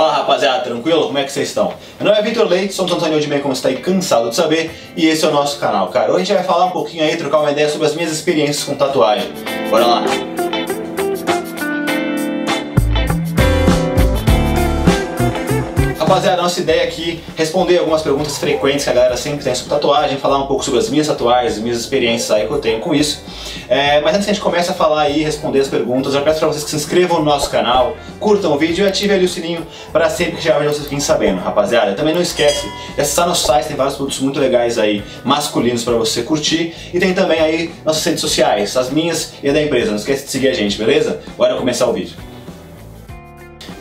Fala rapaziada, tranquilo? Como é que vocês estão? Meu nome é Vitor Leite, sou um Antônio de Meio, como você está aí cansado de saber, e esse é o nosso canal, cara. Hoje a gente vai falar um pouquinho aí, trocar uma ideia sobre as minhas experiências com tatuagem. Bora lá! Rapaziada, nossa ideia aqui é responder algumas perguntas frequentes que a galera sempre tem sobre tatuagem, falar um pouco sobre as minhas tatuagens, minhas experiências aí que eu tenho com isso. É, mas antes que a gente comece a falar e responder as perguntas, eu peço para vocês que se inscrevam no nosso canal, curtam o vídeo e ativem ali o sininho para sempre que já vocês fiquem sabendo, rapaziada. Também não esquece de acessar nosso site, tem vários produtos muito legais aí, masculinos para você curtir. E tem também aí nossas redes sociais, as minhas e a da empresa. Não esquece de seguir a gente, beleza? Bora começar o vídeo.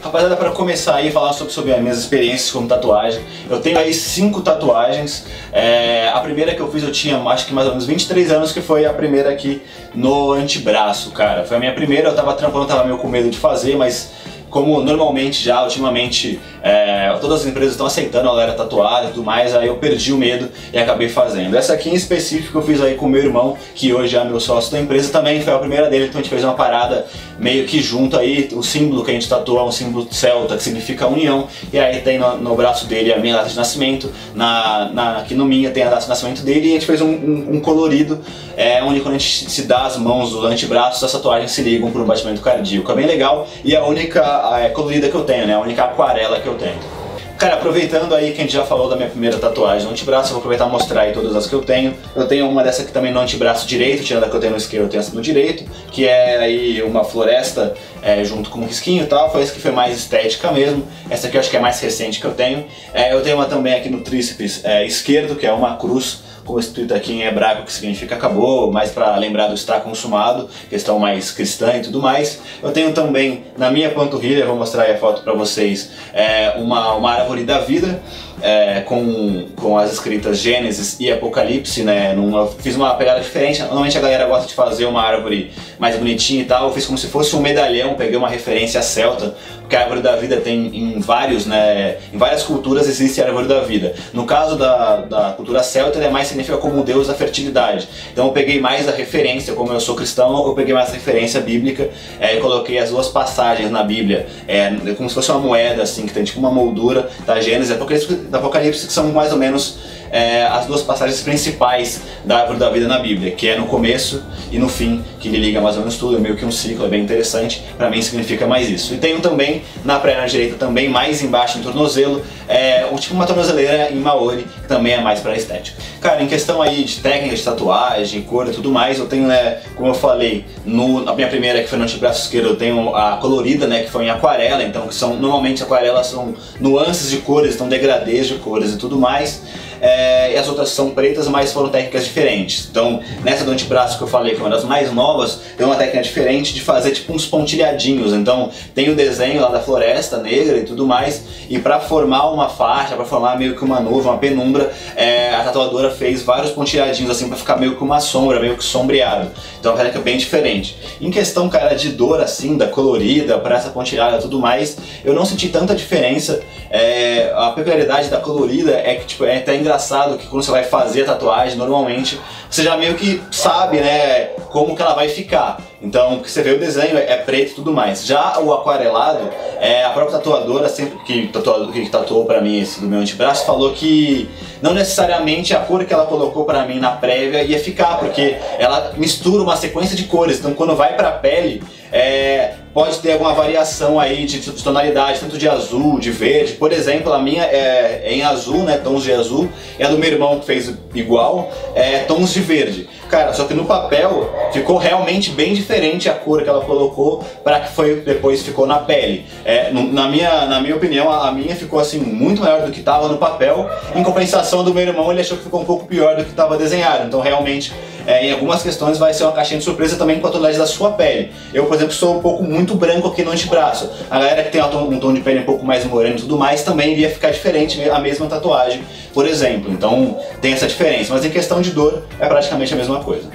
Rapaziada, para começar aí falar sobre, sobre as minhas experiências com tatuagem, eu tenho aí cinco tatuagens. É, a primeira que eu fiz eu tinha acho que mais ou menos 23 anos, que foi a primeira aqui no antebraço, cara. Foi a minha primeira, eu tava trampando, tava meio com medo de fazer, mas como normalmente já, ultimamente, é, todas as empresas estão aceitando a galera tatuada e tudo mais, aí eu perdi o medo e acabei fazendo. Essa aqui em específico eu fiz aí com meu irmão, que hoje é meu sócio da empresa, também foi a primeira dele, então a gente fez uma parada meio que junto aí, o símbolo que a gente tatuou é um símbolo celta, que significa união, e aí tem no, no braço dele a minha data de nascimento, na, na, aqui no minha tem a data de nascimento dele, e a gente fez um, um, um colorido, é, onde quando a gente se dá as mãos do antebraço, as tatuagens se ligam por um batimento cardíaco. É bem legal, e a única é, colorida que eu tenho, né? A única aquarela que eu tenho. Cara, aproveitando aí que a gente já falou da minha primeira tatuagem no antebraço, eu vou aproveitar e mostrar aí todas as que eu tenho. Eu tenho uma dessa aqui também no antebraço direito, tirando a que eu tenho no esquerdo, eu tenho essa no direito, que é aí uma floresta é, junto com um risquinho e tal, foi essa que foi mais estética mesmo. Essa aqui eu acho que é mais recente que eu tenho. É, eu tenho uma também aqui no tríceps é, esquerdo, que é uma cruz escrito aqui em hebraico que significa acabou, mais para lembrar do está consumado, questão mais cristã e tudo mais. Eu tenho também na minha panturrilha, vou mostrar aí a foto para vocês, é, uma, uma árvore da vida é, com, com as escritas Gênesis e Apocalipse, né? Numa, fiz uma pegada diferente. Normalmente a galera gosta de fazer uma árvore mais bonitinha e tal. Eu fiz como se fosse um medalhão, peguei uma referência celta, porque a árvore da vida tem em vários, né? Em várias culturas existe a árvore da vida. No caso da, da cultura celta, ele é mais significa como o deus da fertilidade. Então eu peguei mais a referência, como eu sou cristão, eu peguei mais a referência bíblica é, e coloquei as duas passagens na Bíblia, é, como se fosse uma moeda, assim, que tem tipo uma moldura da Gênesis e Apocalipse do Apocalipse, que são mais ou menos é, as duas passagens principais da árvore da vida na Bíblia, que é no começo e no fim, que ele liga mais ou menos tudo, é meio que um ciclo, é bem interessante, para mim significa mais isso. E tenho também, na perna direita também, mais embaixo no tornozelo, é, tipo uma tornozeleira em Maori, que também é mais para estética. Cara, em questão aí de técnica de tatuagem, cor e tudo mais, eu tenho, né, como eu falei, no, a minha primeira que foi no antebraço esquerdo, eu tenho a colorida, né, que foi em aquarela, então que são, normalmente aquarelas são nuances de cores, então degradês de cores e tudo mais é, e as outras são pretas, mas foram técnicas diferentes. Então, nessa do antebraço que eu falei, que é uma das mais novas, tem uma técnica diferente de fazer tipo uns pontilhadinhos. Então, tem o desenho lá da floresta negra e tudo mais, e para formar uma faixa, para formar meio que uma nuvem, uma penumbra, é, a tatuadora fez vários pontilhadinhos assim para ficar meio que uma sombra, meio que sombreado. Então, é uma técnica bem diferente. Em questão, cara, de dor assim, da colorida para essa pontilhada e tudo mais, eu não senti tanta diferença. É, a peculiaridade da colorida é que tipo, é até engraçado que quando você vai fazer a tatuagem, normalmente você já meio que sabe, né, como que ela vai ficar. Então, porque você vê o desenho, é preto e tudo mais. Já o aquarelado, é, a própria tatuadora, sempre que, tatuou, que tatuou pra mim esse do meu antebraço, falou que não necessariamente a cor que ela colocou pra mim na prévia ia ficar, porque ela mistura uma sequência de cores. Então, quando vai pra pele, é, pode ter alguma variação aí de, de, tonalidade, tanto de azul, de verde. Por exemplo, a minha é, é, em azul, né, tons de azul, e a do meu irmão que fez igual, é tons de verde. Cara, só que no papel ficou realmente bem diferente a cor que ela colocou para que foi depois ficou na pele. É, na, minha, na minha opinião, a, a minha ficou assim muito maior do que estava no papel. Em compensação do meu irmão, ele achou que ficou um pouco pior do que estava desenhado. Então realmente é, em algumas questões vai ser uma caixinha de surpresa também com a tonalidade da sua pele. Eu, por exemplo, sou um pouco muito branco aqui no antebraço. A galera que tem um tom de pele um pouco mais moreno e tudo mais também iria ficar diferente a mesma tatuagem, por exemplo. Então tem essa diferença. Mas em questão de dor é praticamente a mesma coisa.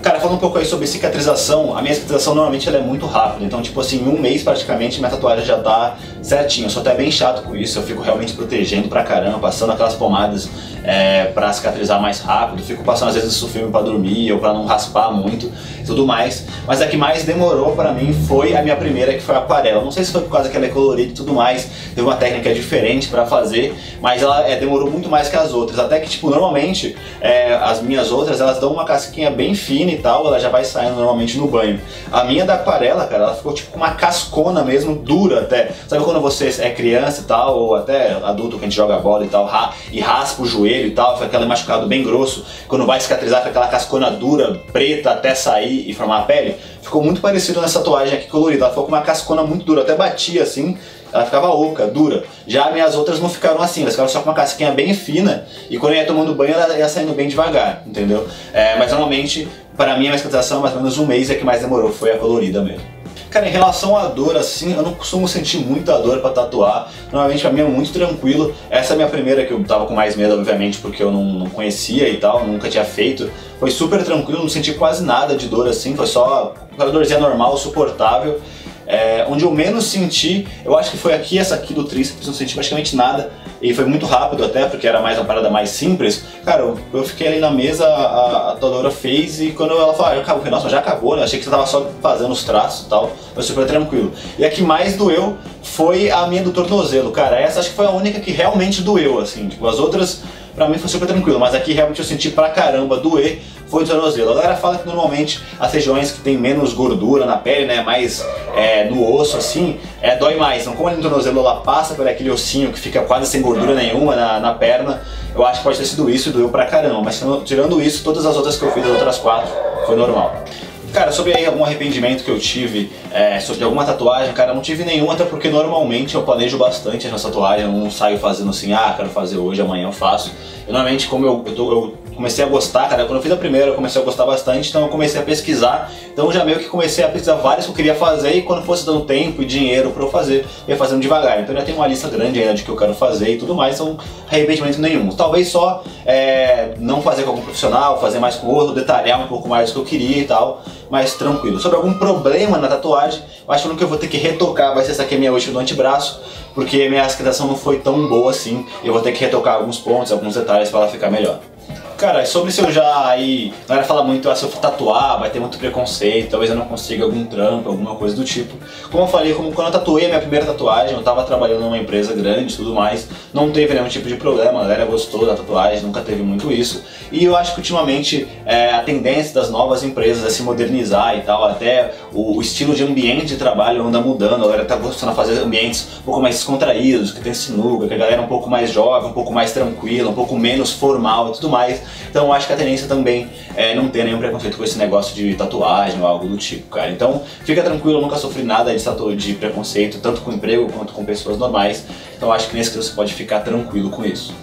Cara, falando um pouco aí sobre cicatrização, a minha cicatrização normalmente ela é muito rápida, então tipo assim, em um mês praticamente minha tatuagem já tá certinho. Eu sou até bem chato com isso, eu fico realmente protegendo pra caramba, passando aquelas pomadas é, para cicatrizar mais rápido, fico passando às vezes isso filme para dormir ou para não raspar muito e tudo mais. Mas a que mais demorou para mim foi a minha primeira, que foi a aquarela. Não sei se foi por causa que ela é colorida e tudo mais, teve uma técnica diferente para fazer, mas ela é, demorou muito mais que as outras. Até que, tipo, normalmente é, as minhas outras elas dão uma casquinha bem fina e tal, ela já vai saindo normalmente no banho. A minha da aquarela, cara, ela ficou tipo uma cascona mesmo, dura até. Sabe quando você é criança e tal, ou até adulto que a gente joga bola e tal, e raspa o joelho? e tal, foi aquele machucado bem grosso, quando vai cicatrizar com aquela cascona dura, preta, até sair e formar a pele, ficou muito parecido nessa tatuagem aqui colorida, ela ficou com uma cascona muito dura, até batia assim, ela ficava oca, dura. Já minhas outras não ficaram assim, elas ficaram só com uma casquinha bem fina e quando eu ia tomando banho ela ia saindo bem devagar, entendeu? É, mas normalmente, para mim a minha mais ou menos um mês é que mais demorou, foi a colorida mesmo. Cara, em relação à dor, assim, eu não costumo sentir muita dor para tatuar. Normalmente pra mim é muito tranquilo. Essa é a minha primeira que eu tava com mais medo, obviamente, porque eu não, não conhecia e tal, nunca tinha feito. Foi super tranquilo, não senti quase nada de dor assim, foi só uma dorzinha normal, suportável. É, onde eu menos senti, eu acho que foi aqui, essa aqui do tríceps, não senti praticamente nada. E foi muito rápido até, porque era mais uma parada mais simples. Cara, eu, fiquei ali na mesa, a, a fez e quando ela falou, ah, acabou, nossa, já acabou, né? Achei que você tava só fazendo os traços e tal. Foi super tranquilo. E a que mais doeu foi a minha do tornozelo, cara. Essa acho que foi a única que realmente doeu, assim. Tipo, as outras pra mim foi super tranquilo, mas aqui realmente eu senti pra caramba doer foi o tornozelo. A galera fala que normalmente as regiões que tem menos gordura na pele, né, mais é, no osso assim, é, dói mais. Então como no tornozelo ela passa por aquele ossinho que fica quase sem gordura nenhuma na, na perna, eu acho que pode ter sido isso e doeu pra caramba. Mas tirando isso, todas as outras que eu fiz, as outras quatro, foi normal. Cara, sobre algum arrependimento que eu tive é, sobre alguma tatuagem, cara, eu não tive nenhum, até porque normalmente eu planejo bastante essa tatuagem, eu não saio fazendo assim, ah, quero fazer hoje, amanhã eu faço. Eu, normalmente, como eu, eu, tô, eu comecei a gostar, cara, quando eu fiz a primeira eu comecei a gostar bastante, então eu comecei a pesquisar, então já meio que comecei a pesquisar várias que eu queria fazer e quando fosse dando tempo e dinheiro pra eu fazer, eu ia fazendo devagar. Então já tem uma lista grande ainda de que eu quero fazer e tudo mais, então arrependimento nenhum. Talvez só é, não fazer com algum profissional, fazer mais com outro, detalhar um pouco mais o que eu queria e tal, mas tranquilo. Sobre algum problema na tatuagem, eu acho que eu vou ter que retocar vai ser essa aqui é minha última do antebraço, porque minha cicatrização não foi tão boa assim, eu vou ter que retocar alguns pontos, alguns detalhes para ela ficar melhor. Cara, sobre se eu já aí. A galera fala muito, ah, se eu for tatuar, vai ter muito preconceito, talvez eu não consiga algum trampo, alguma coisa do tipo. Como eu falei, como quando eu tatuei a minha primeira tatuagem, eu tava trabalhando numa empresa grande e tudo mais, não teve nenhum tipo de problema, a galera gostou da tatuagem, nunca teve muito isso. E eu acho que ultimamente é, a tendência das novas empresas é se modernizar e tal, até o, o, estilo de ambiente de trabalho anda mudando, a galera tá gostando de fazer ambientes um pouco mais descontraídos, que tem sinuca, que a galera é um pouco mais jovem, um pouco mais tranquila, um pouco menos formal e tudo mais. Então acho que a tendência também é não ter nenhum preconceito com esse negócio de tatuagem ou algo do tipo, cara. Então fica tranquilo, eu nunca sofri nada de, tatu de preconceito, tanto com emprego quanto com pessoas normais. Então acho que nesse caso você pode ficar tranquilo com isso.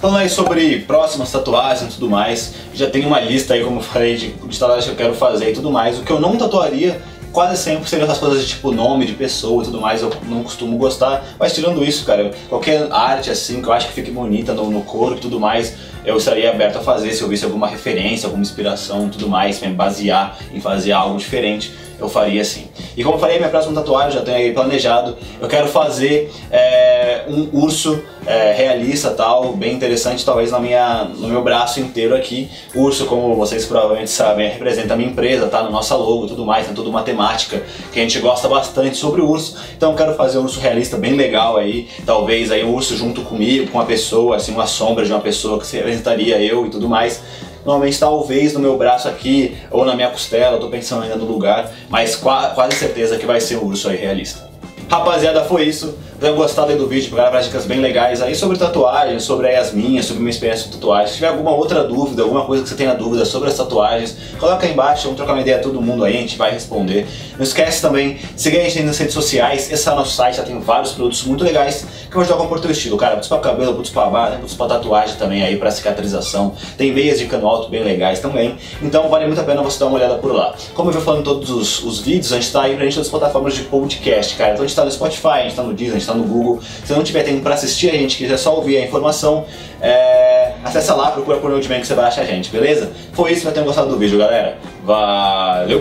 Falando aí sobre próximas tatuagens e tudo mais, já tem uma lista aí, como eu falei, de, de tatuagens que eu quero fazer e tudo mais. O que eu não tatuaria quase sempre seriam essas coisas de tipo nome de pessoa e tudo mais, eu não costumo gostar. Mas tirando isso, cara, qualquer arte assim que eu acho que fique bonita no, no corpo e tudo mais, eu estaria aberto a fazer se eu visse alguma referência, alguma inspiração e tudo mais, me basear em fazer algo diferente eu faria assim. E como eu falei, minha próxima tatuagem já tenho aí planejado. Eu quero fazer é, um urso é, realista tal, bem interessante, talvez na minha, no meu braço inteiro aqui. O urso, como vocês provavelmente sabem, representa a minha empresa, tá no nossa logo tudo mais, tem toda uma temática que a gente gosta bastante sobre o urso. Então eu quero fazer um urso realista bem legal aí, talvez aí um urso junto comigo, com uma pessoa, assim, uma sombra de uma pessoa que se representaria eu e tudo mais. Normalmente talvez no meu braço aqui ou na minha costela, tô pensando ainda no lugar, mas quase certeza que vai ser um urso aí realista. Rapaziada, foi isso tenham gostado do vídeo, pegaram várias dicas bem legais aí sobre tatuagens, sobre as minhas, sobre minha experiência com tatuagens. Se tiver alguma outra dúvida, alguma coisa que você tenha dúvida sobre as tatuagens, coloca aí embaixo, vamos trocar uma ideia todo mundo aí, a gente vai responder. Não esquece também seguir a gente nas redes sociais, esse é o nosso site, já tem vários produtos muito legais que vão ajudar a compor teu estilo, cara. Produtos pra cabelo, produtos pra barba, produtos pra tatuagem também aí, pra cicatrização. Tem meias de cano alto bem legais também, então vale muito a pena você dar uma olhada por lá. Como eu já falando em todos os, os vídeos, a gente tá aí pra gente nas plataformas de podcast, cara. Então a gente tá no Spotify, a gente tá no Disney, a gente tá no Google. Se não tiver tempo para assistir a gente, quiser só ouvir a informação, é, acessa lá, procura por Nerdman que você vai achar a gente, beleza? Foi isso, espero que tenham gostado do vídeo, galera. Valeu!